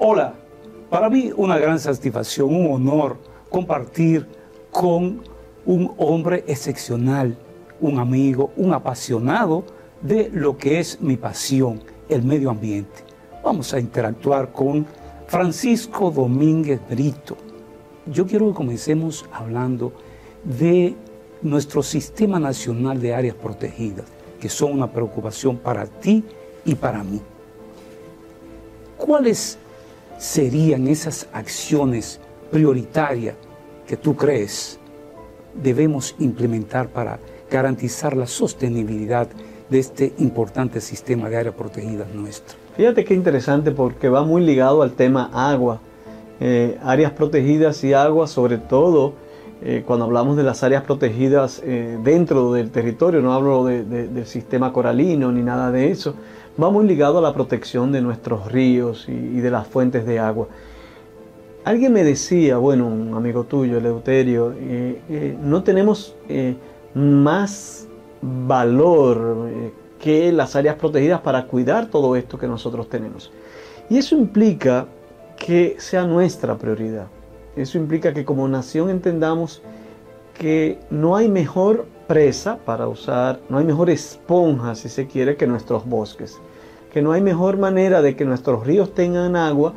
Hola, para mí una gran satisfacción, un honor compartir con un hombre excepcional, un amigo, un apasionado de lo que es mi pasión, el medio ambiente. Vamos a interactuar con Francisco Domínguez Brito. Yo quiero que comencemos hablando de nuestro Sistema Nacional de Áreas Protegidas, que son una preocupación para ti y para mí. ¿Cuáles serían esas acciones prioritarias que tú crees debemos implementar para garantizar la sostenibilidad de este importante sistema de áreas protegidas nuestro? Fíjate qué interesante porque va muy ligado al tema agua. Eh, áreas protegidas y agua, sobre todo eh, cuando hablamos de las áreas protegidas eh, dentro del territorio, no hablo del sistema coralino ni nada de eso, va muy ligado a la protección de nuestros ríos y, de las fuentes de agua. Alguien me decía, bueno, un amigo tuyo, Eleuterio, eh, eh, no tenemos eh, más valor que las áreas protegidas para cuidar todo esto que nosotros tenemos. Y eso implica que sea nuestra prioridad. Eso implica que como nación entendamos que no hay mejor presa para usar, no hay mejor esponja, si se quiere, que nuestros bosques que no hay mejor manera de que nuestros ríos tengan agua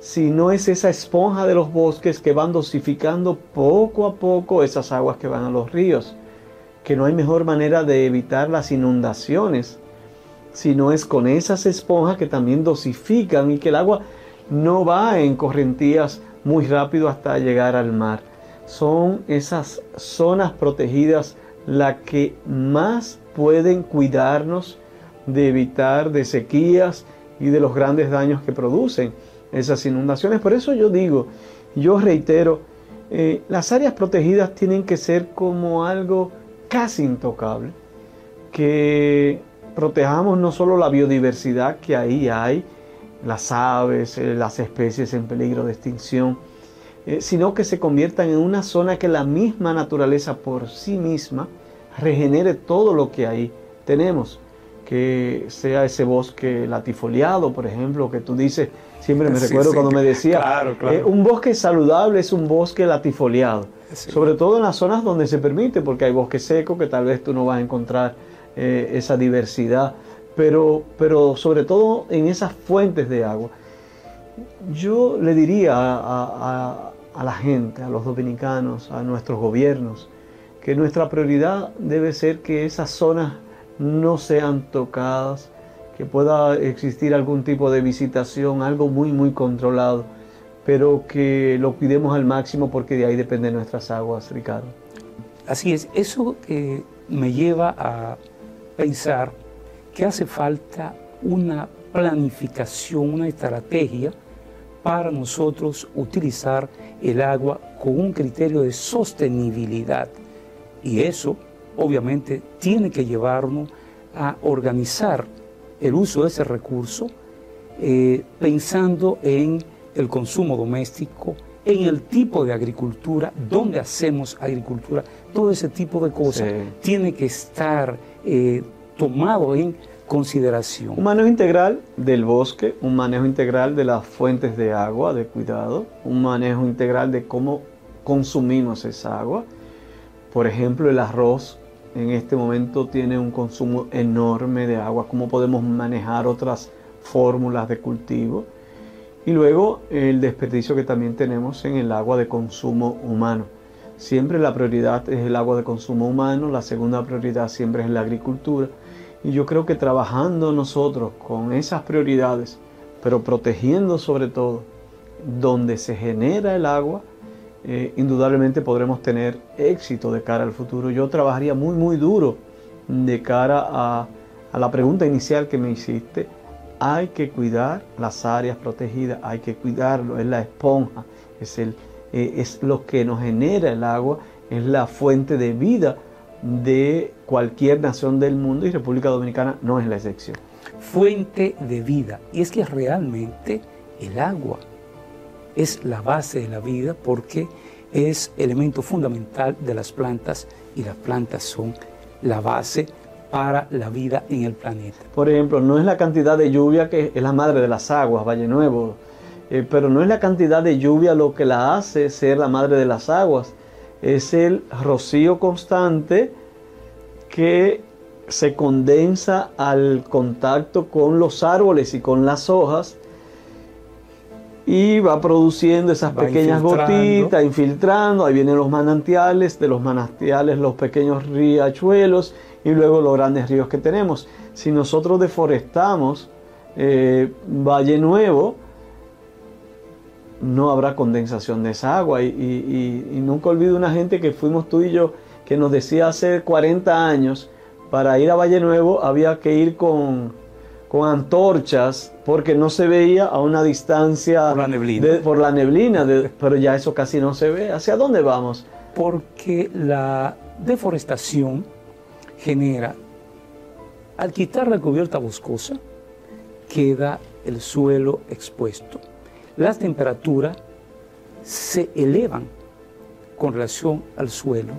si no es esa esponja de los bosques que van dosificando poco a poco esas aguas que van a los ríos. Que no hay mejor manera de evitar las inundaciones si no es con esas esponjas que también dosifican y que el agua no va en correntías muy rápido hasta llegar al mar. Son esas zonas protegidas las que más pueden cuidarnos de evitar de sequías y de los grandes daños que producen esas inundaciones. Por eso yo digo, yo reitero, eh, las áreas protegidas tienen que ser como algo casi intocable, que protejamos no solo la biodiversidad que ahí hay, las aves, eh, las especies en peligro de extinción, eh, sino que se conviertan en una zona que la misma naturaleza por sí misma regenere todo lo que ahí tenemos que sea ese bosque latifoliado, por ejemplo, que tú dices, siempre me recuerdo cuando me decía, eh, un bosque saludable es un bosque latifoliado, sobre todo en las zonas donde se permite, porque hay bosque seco que tal vez tú no vas a encontrar eh, esa diversidad, pero, pero sobre todo en esas fuentes de agua. Yo le diría a la gente, a los dominicanos, a nuestros gobiernos, que nuestra prioridad debe ser que esas zonas no sean tocadas, que pueda existir algún tipo de visitación, algo muy, muy controlado, pero que lo cuidemos al máximo porque de ahí dependen nuestras aguas, Ricardo. Así es, eso que me lleva a pensar que hace falta una planificación, una estrategia para nosotros utilizar el agua con un criterio de sostenibilidad. Y eso obviamente tiene que llevarnos a organizar el uso de ese recurso eh, pensando en el consumo doméstico, en el tipo de agricultura, dónde hacemos agricultura, todo ese tipo de cosas tiene que estar eh, tomado en consideración. Un manejo integral del bosque, un manejo integral de las fuentes de agua, de cuidado, un manejo integral de cómo consumimos esa agua. Por ejemplo, el arroz en este momento tiene un consumo enorme de agua, cómo podemos manejar otras fórmulas de cultivo. Y luego el desperdicio que también tenemos en el agua de consumo humano. Siempre la prioridad es el agua de consumo humano, la segunda prioridad siempre es la agricultura. Y yo creo que trabajando nosotros con esas prioridades, pero protegiendo sobre todo donde se genera el agua, eh, indudablemente podremos tener éxito de cara al futuro. Yo trabajaría muy, muy duro de cara a, la pregunta inicial que me hiciste. Hay que cuidar las áreas protegidas, hay que cuidarlo, es la esponja, es, el, eh, es lo que nos genera el agua, es la fuente de vida de cualquier nación del mundo y República Dominicana no es la excepción. Fuente de vida. Y es que realmente el agua es la base de la vida porque es elemento fundamental de las plantas y las plantas son la base para la vida en el planeta. Por ejemplo, no es la cantidad de lluvia que es la madre de las aguas, Valle Nuevo, eh, pero no es la cantidad de lluvia lo que la hace ser la madre de las aguas, es el rocío constante que se condensa al contacto con los árboles y con las hojas y va produciendo esas pequeñas gotitas, infiltrando, ahí vienen los manantiales, de los manantiales los pequeños riachuelos y luego los grandes ríos que tenemos. Si nosotros deforestamos eh, Valle Nuevo, no habrá condensación de esa agua. Y, nunca olvido una gente que fuimos tú y yo, que nos decía hace 40 años, para ir a Valle Nuevo había que ir con, antorchas porque no se veía a una distancia por la neblina, por la neblina pero ya eso casi no se ve. ¿Hacia dónde vamos? Porque la deforestación genera, al quitar la cubierta boscosa, queda el suelo expuesto las temperaturas se elevan con relación al suelo.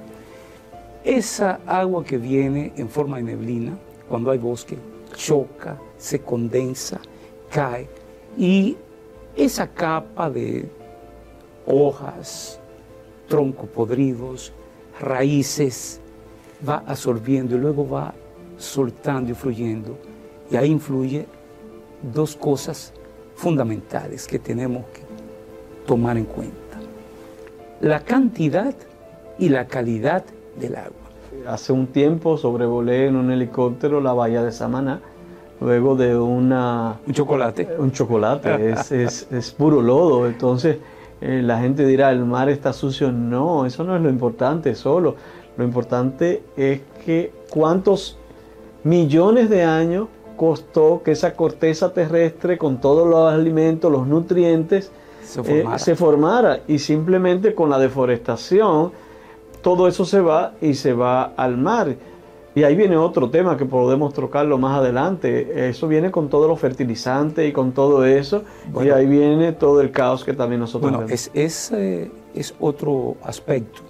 Esa agua que viene en forma de neblina, cuando hay bosque, choca, se condensa, cae y esa capa de hojas, troncos podridos, raíces, va absorbiendo y luego va soltando y fluyendo. Y ahí influye dos cosas fundamentales que tenemos que tomar en cuenta. La cantidad y la calidad del agua. Hace un tiempo sobrevolé en un helicóptero la bahía de Samaná, luego de una... Un chocolate. Un chocolate, es, es, puro lodo, entonces eh, la gente dirá, el mar está sucio. No, eso no es lo importante solo. Lo importante es que cuántos millones de años costó que esa corteza terrestre con todos los alimentos, los nutrientes, se formara. Eh, y simplemente con la deforestación todo eso se va y se va al mar. Y ahí viene otro tema que podemos trocarlo más adelante. Eso viene con todos los fertilizantes y con todo eso. y ahí viene todo el caos que también nosotros bueno, Es, es, es otro aspecto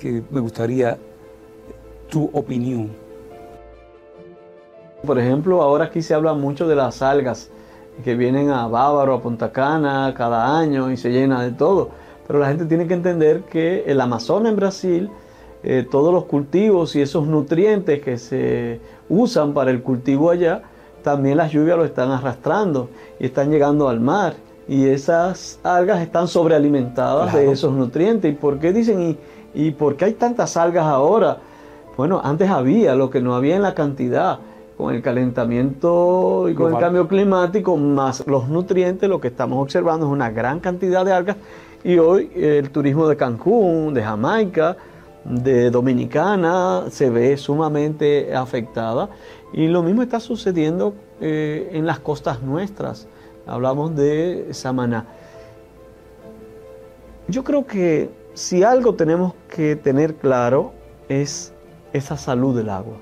que me gustaría tu opinión por ejemplo, ahora aquí se habla mucho de las algas que vienen a Bávaro, a Punta Cana cada año y se llena de todo. Pero la gente tiene que entender que el Amazonas en Brasil, eh, todos los cultivos y esos nutrientes que se usan para el cultivo allá, también las lluvias lo están arrastrando y están llegando al mar. Y esas algas están sobrealimentadas de esos nutrientes. ¿Y por qué dicen, y, y por qué hay tantas algas ahora? Bueno, antes había, lo que no había en la cantidad con el calentamiento y con el cambio climático, más los nutrientes, lo que estamos observando es una gran cantidad de algas. Y hoy el turismo de Cancún, de Jamaica, de Dominicana se ve sumamente afectada. Y lo mismo está sucediendo eh, en las costas nuestras. Hablamos de Samaná. Yo creo que si algo tenemos que tener claro es esa salud del agua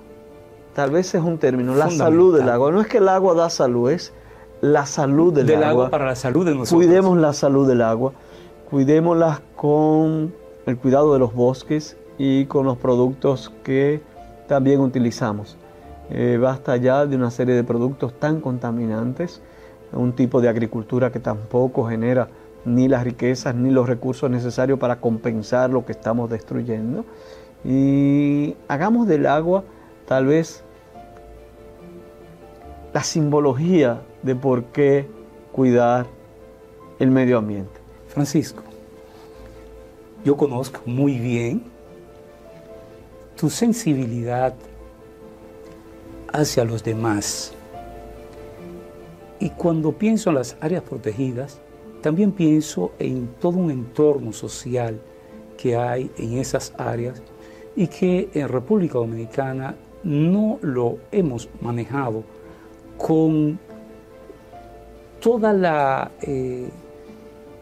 tal vez es un término, la salud del agua. No es que el agua da salud, es la salud del, del agua. para la salud de nosotros. Cuidemos la salud del agua, cuidémosla con el cuidado de los bosques y con los productos que también utilizamos. Eh, basta ya de una serie de productos tan contaminantes, un tipo de agricultura que tampoco genera ni las riquezas ni los recursos necesarios para compensar lo que estamos destruyendo. Y hagamos del agua tal vez la simbología de por qué cuidar el medio ambiente. Francisco, yo conozco muy bien tu sensibilidad hacia los demás. Y cuando pienso en las áreas protegidas, también pienso en todo un entorno social que hay en esas áreas y que en República Dominicana no lo hemos manejado con toda la, eh,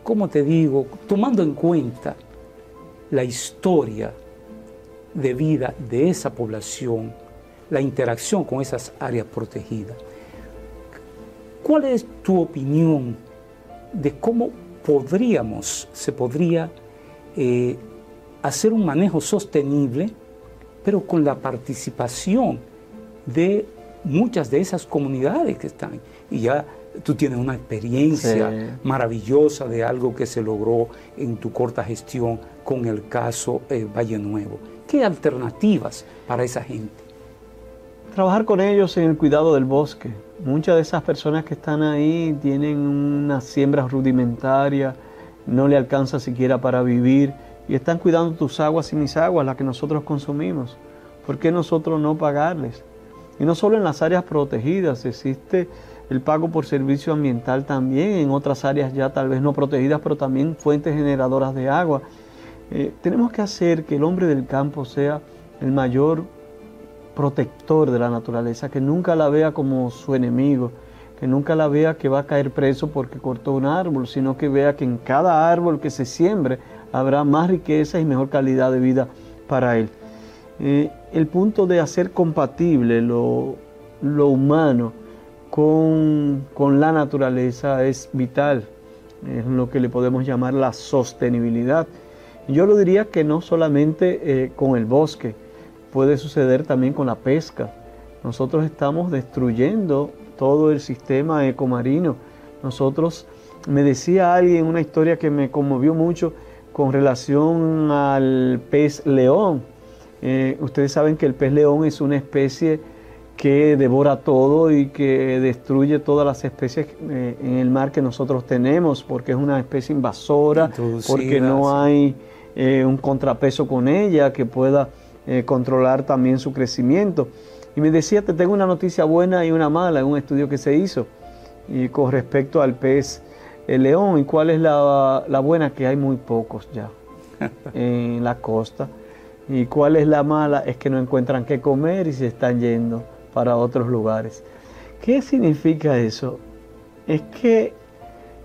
¿cómo te digo?, tomando en cuenta la historia de vida de esa población, la interacción con esas áreas protegidas. ¿Cuál es tu opinión de cómo podríamos, se podría eh, hacer un manejo sostenible, pero con la participación de muchas de esas comunidades que están. Y ya tú tienes una experiencia maravillosa de algo que se logró en tu corta gestión con el caso eh, Valle Nuevo. ¿Qué alternativas para esa gente? Trabajar con ellos en el cuidado del bosque. Muchas de esas personas que están ahí tienen unas siembras rudimentarias, no le alcanza siquiera para vivir y están cuidando tus aguas y mis aguas, las que nosotros consumimos. ¿Por qué nosotros no pagarles? Y no solo en las áreas protegidas, existe el pago por servicio ambiental también en otras áreas ya tal vez no protegidas, pero también fuentes generadoras de agua. Eh, tenemos que hacer que el hombre del campo sea el mayor protector de la naturaleza, que nunca la vea como su enemigo, que nunca la vea que va a caer preso porque cortó un árbol, sino que vea que en cada árbol que se siembre habrá más riqueza y mejor calidad de vida para él. Eh, el punto de hacer compatible lo, lo humano con, la naturaleza es vital, es lo que le podemos llamar la sostenibilidad. Yo lo diría que no solamente eh, con el bosque, puede suceder también con la pesca. Nosotros estamos destruyendo todo el sistema ecomarino. Nosotros, me decía alguien una historia que me conmovió mucho con relación al pez león. Eh, ustedes saben que el pez león es una especie que devora todo y que destruye todas las especies eh, en el mar que nosotros tenemos, porque es una especie invasora, porque no hay eh, un contrapeso con ella que pueda eh, controlar también su crecimiento. Y me decía, te tengo una noticia buena y una mala en un estudio que se hizo y con respecto al pez el león. ¿Y cuál es la, la buena? Que hay muy pocos ya en la costa. ¿Y cuál es la mala? Es que no encuentran qué comer y se están yendo para otros lugares. ¿Qué significa eso? Es que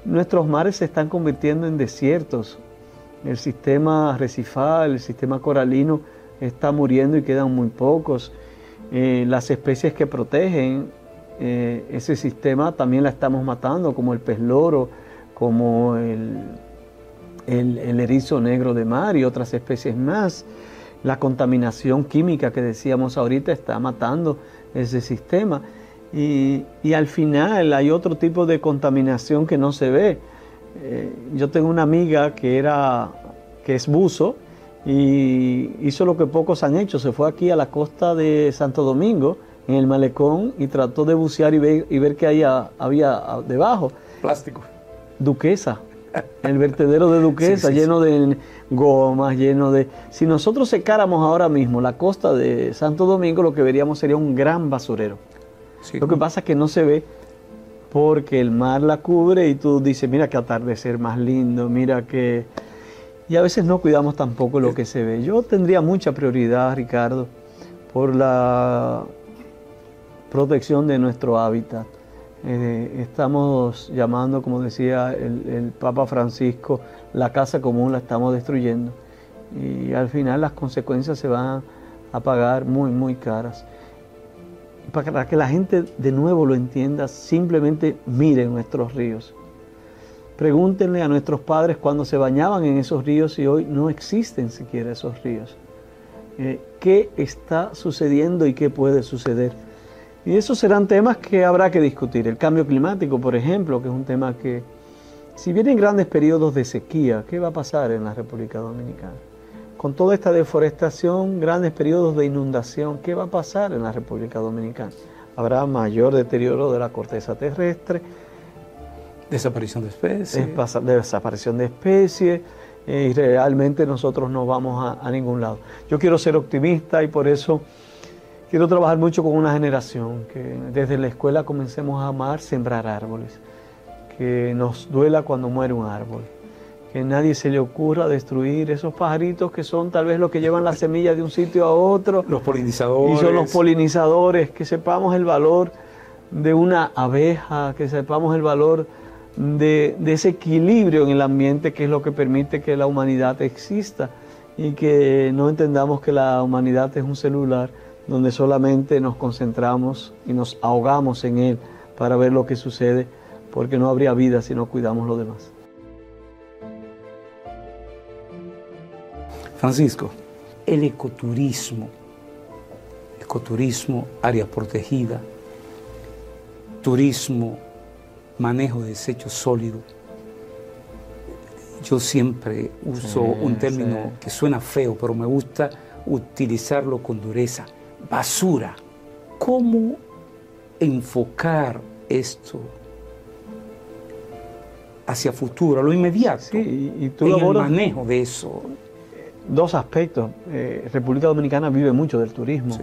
nuestros mares se están convirtiendo en desiertos. El sistema arrecifal, el sistema coralino está muriendo y quedan muy pocos. Eh, las especies que protegen eh, ese sistema también la estamos matando, como el pez loro, como el, el erizo negro de mar y otras especies más. La contaminación química que decíamos ahorita está matando ese sistema. Y, al final hay otro tipo de contaminación que no se ve. Eh, yo tengo una amiga que, era, que es buzo y hizo lo que pocos han hecho. Se fue aquí a la costa de Santo Domingo, en el malecón, y trató de bucear y ver, y ver qué había, había debajo. Plástico. Duquesa. El vertedero de Duquesa, lleno de gomas, lleno de... Si nosotros secáramos ahora mismo la costa de Santo Domingo, lo que veríamos sería un gran basurero. Lo que pasa es que no se ve porque el mar la cubre y tú dices, mira qué atardecer más lindo, mira que... Y a veces no cuidamos tampoco lo que se ve. Yo tendría mucha prioridad, Ricardo, por la protección de nuestro hábitat. Eh, estamos llamando, como decía el, Papa Francisco, la casa común la estamos destruyendo y al final las consecuencias se van a pagar muy, muy caras. Para que la gente de nuevo lo entienda, simplemente miren nuestros ríos. Pregúntenle a nuestros padres cuando se bañaban en esos ríos y hoy no existen siquiera esos ríos. Eh, ¿Qué está sucediendo y qué puede suceder? Y esos serán temas que habrá que discutir. El cambio climático, por ejemplo, que es un tema que, si vienen grandes periodos de sequía, ¿qué va a pasar en la República Dominicana? Con toda esta deforestación, grandes periodos de inundación, ¿qué va a pasar en la República Dominicana? Habrá mayor deterioro de la corteza terrestre. Desaparición de especies. Desaparición de especies. Eh, y realmente nosotros no vamos a ningún lado. Yo quiero ser optimista y por eso Quiero trabajar mucho con una generación, que desde la escuela comencemos a amar sembrar árboles, que nos duela cuando muere un árbol, que nadie se le ocurra destruir esos pajaritos que son tal vez los que llevan las semillas de un sitio a otro. Los polinizadores. Y son los polinizadores, que sepamos el valor de una abeja, que sepamos el valor de, de ese equilibrio en el ambiente que es lo que permite que la humanidad exista y que no entendamos que la humanidad es un celular donde solamente nos concentramos y nos ahogamos en él para ver lo que sucede, porque no habría vida si no cuidamos lo demás. Francisco, el ecoturismo, ecoturismo, área protegida, turismo manejo de desechos sólidos. Yo siempre uso un término que suena feo, pero me gusta utilizarlo con dureza. Basura. ¿Cómo enfocar esto hacia futuro, lo inmediato, sí, y, tú en el manejo de eso? Dos aspectos. Eh, República Dominicana vive mucho del turismo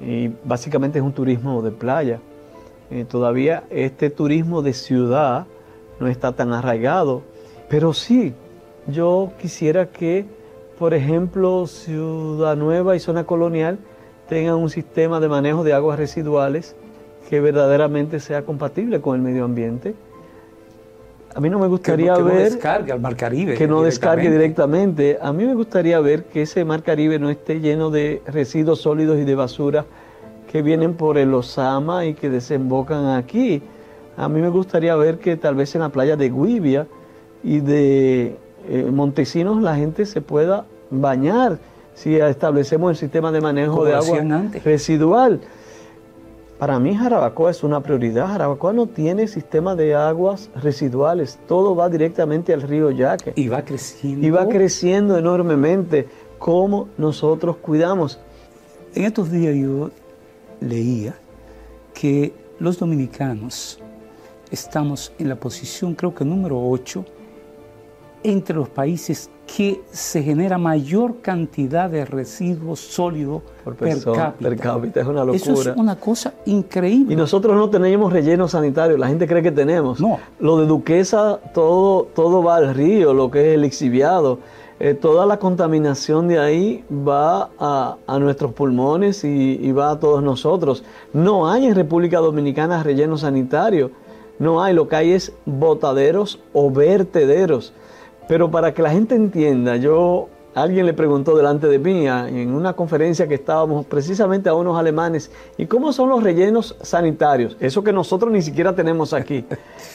y básicamente es un turismo de playa. Eh, todavía este turismo de ciudad no está tan arraigado, pero sí, yo quisiera que, por ejemplo, Ciudad Nueva y Zona Colonial tengan un sistema de manejo de aguas residuales que verdaderamente sea compatible con el medio ambiente. A mí no me gustaría que, ver... no descargue al Mar Caribe. Que no descargue directamente. A mí me gustaría ver que ese Mar Caribe no esté lleno de residuos sólidos y de basura que vienen por el Osama y que desembocan aquí. A mí me gustaría ver que tal vez en la playa de Guivia y de eh, Montesinos la gente se pueda bañar si establecemos el sistema de manejo de agua residual. Para mí Jarabacoa es una prioridad. Jarabacoa no tiene sistema de aguas residuales. Todo va directamente al río Yaque. Y va creciendo. Y va creciendo enormemente. ¿Cómo nosotros cuidamos? En estos días yo leía que los dominicanos estamos en la posición, creo que número 8, entre los países que se genera mayor cantidad de residuos sólidos Por per, cápita. Es una locura. Eso es una cosa increíble. Y nosotros no tenemos relleno sanitario. La gente cree que tenemos. No. Lo de Duquesa, todo, todo va al río, lo que es el exhibiado. Eh, toda la contaminación de ahí va a, nuestros pulmones y, va a todos nosotros. No hay en República Dominicana relleno sanitario, no hay, lo que hay es botaderos o vertederos. Pero para que la gente entienda, yo, alguien le preguntó delante de mí en una conferencia que estábamos precisamente a unos alemanes, ¿y cómo son los rellenos sanitarios? Eso que nosotros ni siquiera tenemos aquí.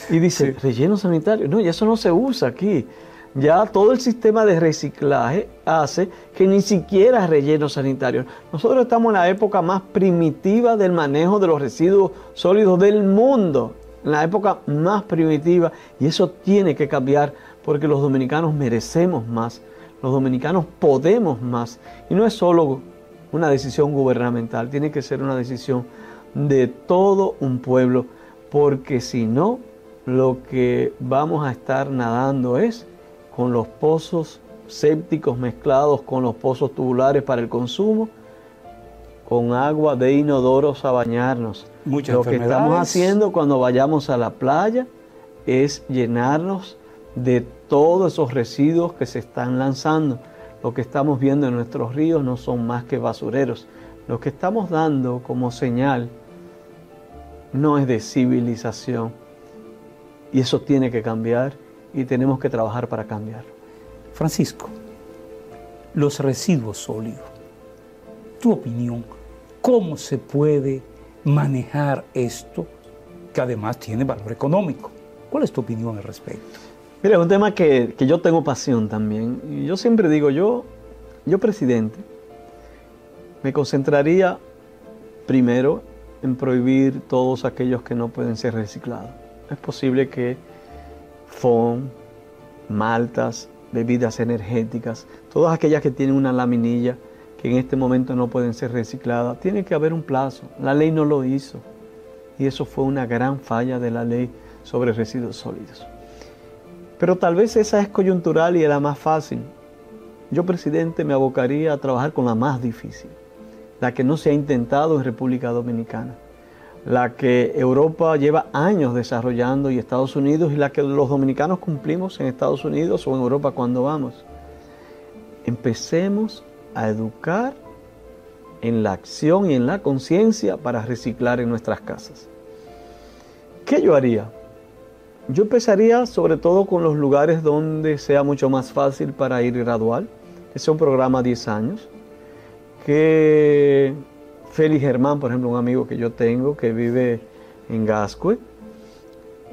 Y dice, ¿relleno sanitario? No, y eso no se usa aquí. Ya todo el sistema de reciclaje hace que ni siquiera relleno sanitario. Nosotros estamos en la época más primitiva del manejo de los residuos sólidos del mundo. En la época más primitiva. Y eso tiene que cambiar porque los dominicanos merecemos más. Los dominicanos podemos más. Y no es solo una decisión gubernamental, tiene que ser una decisión de todo un pueblo. Porque si no, lo que vamos a estar nadando es con los pozos sépticos mezclados con los pozos tubulares para el consumo, con agua de inodoros a bañarnos. Lo que estamos haciendo cuando vayamos a la playa es llenarnos de todos esos residuos que se están lanzando. Lo que estamos viendo en nuestros ríos no son más que basureros. Lo que estamos dando como señal no es de civilización. Y eso tiene que cambiar y tenemos que trabajar para cambiarlo. Francisco, los residuos sólidos, tu opinión, ¿cómo se puede manejar esto que además tiene valor económico? ¿Cuál es tu opinión al respecto? Mira, es un tema que, que, yo tengo pasión también. Y yo siempre digo, yo, yo presidente, me concentraría primero en prohibir todos aquellos que no pueden ser reciclados. Es posible que FON, maltas, bebidas energéticas, todas aquellas que tienen una laminilla que en este momento no pueden ser recicladas, tiene que haber un plazo. La ley no lo hizo y eso fue una gran falla de la ley sobre residuos sólidos. Pero tal vez esa es coyuntural y era más fácil. Yo, presidente, me abocaría a trabajar con la más difícil, la que no se ha intentado en República Dominicana la que Europa lleva años desarrollando y Estados Unidos y la que los dominicanos cumplimos en Estados Unidos o en Europa cuando vamos. Empecemos a educar en la acción y en la conciencia para reciclar en nuestras casas. ¿Qué yo haría? Yo empezaría sobre todo con los lugares donde sea mucho más fácil para ir gradual. Es un programa 10 años que Félix Germán, por ejemplo, un amigo que yo tengo que vive en Gascue,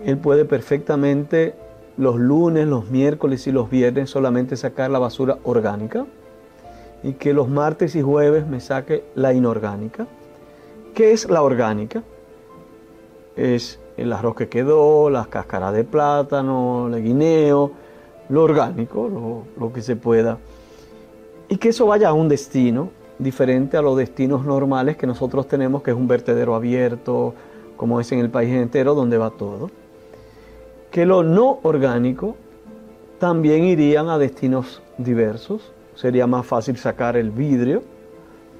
él puede perfectamente los lunes, los miércoles y los viernes solamente sacar la basura orgánica y que los martes y jueves me saque la inorgánica. ¿Qué es la orgánica? Es el arroz que quedó, las cáscaras de plátano, el guineo, lo orgánico, lo, lo que se pueda. Y que eso vaya a un destino diferente a los destinos normales que nosotros tenemos, que es un vertedero abierto, como es en el país entero, donde va todo. Que lo no orgánico también irían a destinos diversos. Sería más fácil sacar el vidrio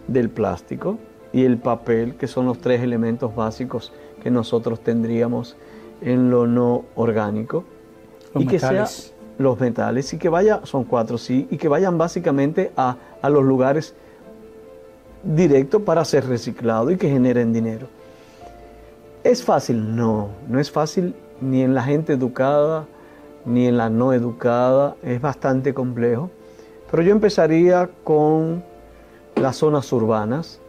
del plástico y el papel, que son los tres elementos básicos que nosotros tendríamos en lo no orgánico. Los y que sea los metales y que vaya, son cuatro, sí, y que vayan básicamente a, a los lugares directos para ser reciclado y que generen dinero. ¿Es fácil? No, no es fácil ni en la gente educada ni en la no educada, es bastante complejo. Pero yo empezaría con las zonas urbanas,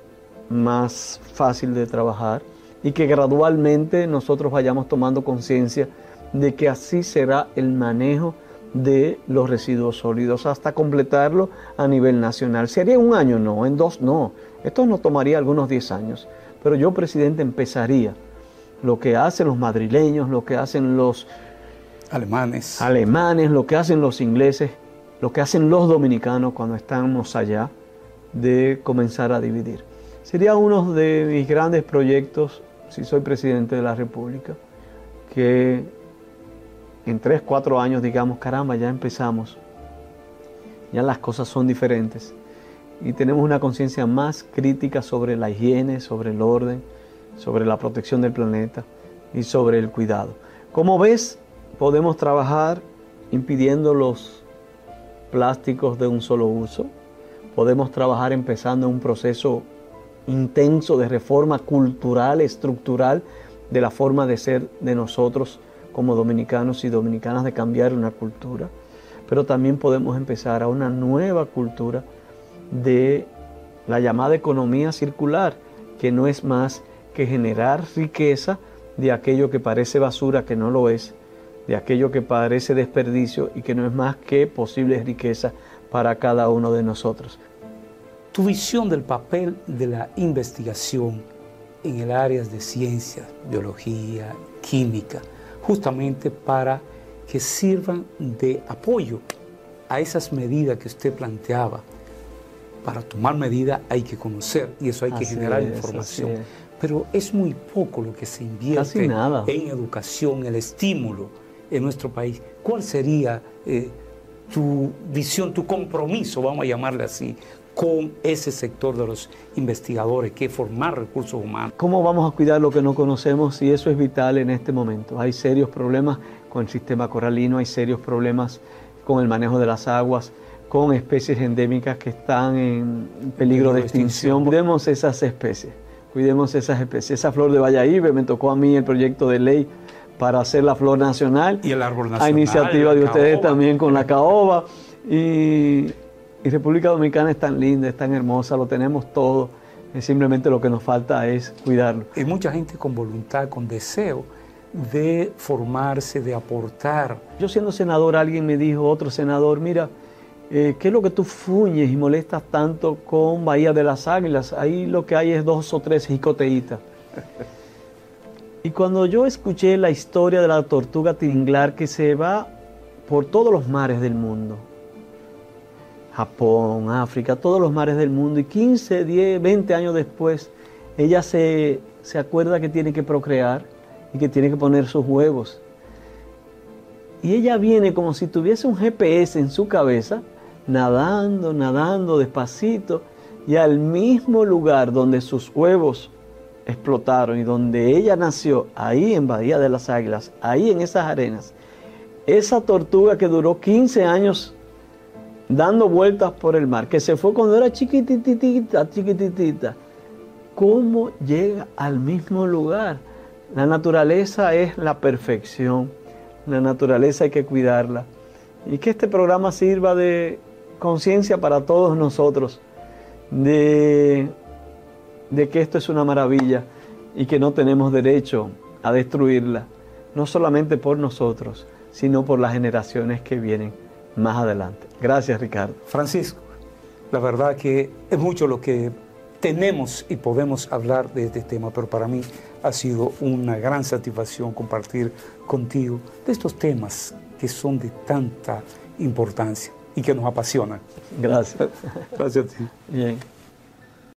más fácil de trabajar, y que gradualmente nosotros vayamos tomando conciencia de que así será el manejo de los residuos sólidos hasta completarlo a nivel nacional. ¿Sería un año? No, en dos no. Esto nos tomaría algunos 10 años. Pero yo, presidente, empezaría lo que hacen los madrileños, lo que hacen los Alemanes. alemanes, lo que hacen los ingleses, lo que hacen los dominicanos cuando estamos allá, de comenzar a dividir. Sería uno de mis grandes proyectos, si soy presidente de la República, que en tres, cuatro años digamos, caramba, ya empezamos, ya las cosas son diferentes y tenemos una conciencia más crítica sobre la higiene, sobre el orden, sobre la protección del planeta y sobre el cuidado. Como ves, podemos trabajar impidiendo los plásticos de un solo uso. Podemos trabajar empezando un proceso intenso de reforma cultural, estructural, de la forma de ser de nosotros como dominicanos y dominicanas, de cambiar una cultura. Pero también podemos empezar a una nueva cultura de la llamada economía circular, que no es más que generar riqueza de aquello que parece basura, que no lo es, de aquello que parece desperdicio y que no es más que posible riqueza para cada uno de nosotros. Tu visión del papel de la investigación en el área de ciencia, biología, química, justamente para que sirvan de apoyo a esas medidas que usted planteaba. Para tomar medidas hay que conocer y eso hay que Así generar es, información. es. Pero es muy poco lo que se invierte nada. en educación, el estímulo en nuestro país. ¿Cuál sería eh, tu visión, tu compromiso, vamos a llamarle así, con ese sector de los investigadores, que es formar recursos humanos? ¿Cómo vamos a cuidar lo que no conocemos? Y eso es vital en este momento. Hay serios problemas con el sistema coralino, hay serios problemas con el manejo de las aguas, con especies endémicas que están en peligro de extinción. Cuidemos esas especies, cuidemos esas especies. Esa flor de Valladolid, me tocó a mí el proyecto de ley para hacer la flor nacional. Y el árbol A nacional. iniciativa la de ustedes caoba. también con la caoba. Y, y República Dominicana es tan linda, es tan hermosa, lo tenemos todo. Eh, Simplemente lo que nos falta es cuidarlo. Hay mucha gente con voluntad, con deseo de formarse, de aportar. Yo siendo senador, alguien me dijo, otro senador, mira, eh, ¿qué es lo que tú fuñes y molestas tanto con Bahía de las Águilas? Ahí lo que hay es dos o tres jicoteitas. y cuando yo escuché la historia de la tortuga tinglar que se va por todos los mares del mundo, Japón, África, todos los mares del mundo, y 15, 10, 20 años después, ella se, se acuerda que tiene que procrear y que tiene que poner sus huevos. Y ella viene como si tuviese un GPS en su cabeza, nadando, nadando despacito, y al mismo lugar donde sus huevos explotaron y donde ella nació, ahí en Bahía de las Águilas, ahí en esas arenas, esa tortuga que duró 15 años dando vueltas por el mar, que se fue cuando era chiquititita, chiquititita, ¿cómo llega al mismo lugar? La naturaleza es la perfección, la naturaleza hay que cuidarla. Y que este programa sirva de conciencia para todos nosotros, de, de que esto es una maravilla y que no tenemos derecho a destruirla, no solamente por nosotros, sino por las generaciones que vienen más adelante. Gracias, Ricardo. Francisco, la verdad que es mucho lo que tenemos y podemos hablar de este tema, pero para mí ha sido una gran satisfacción compartir contigo de estos temas que son de tanta importancia y que nos apasionan. Gracias. Gracias a ti. Bien.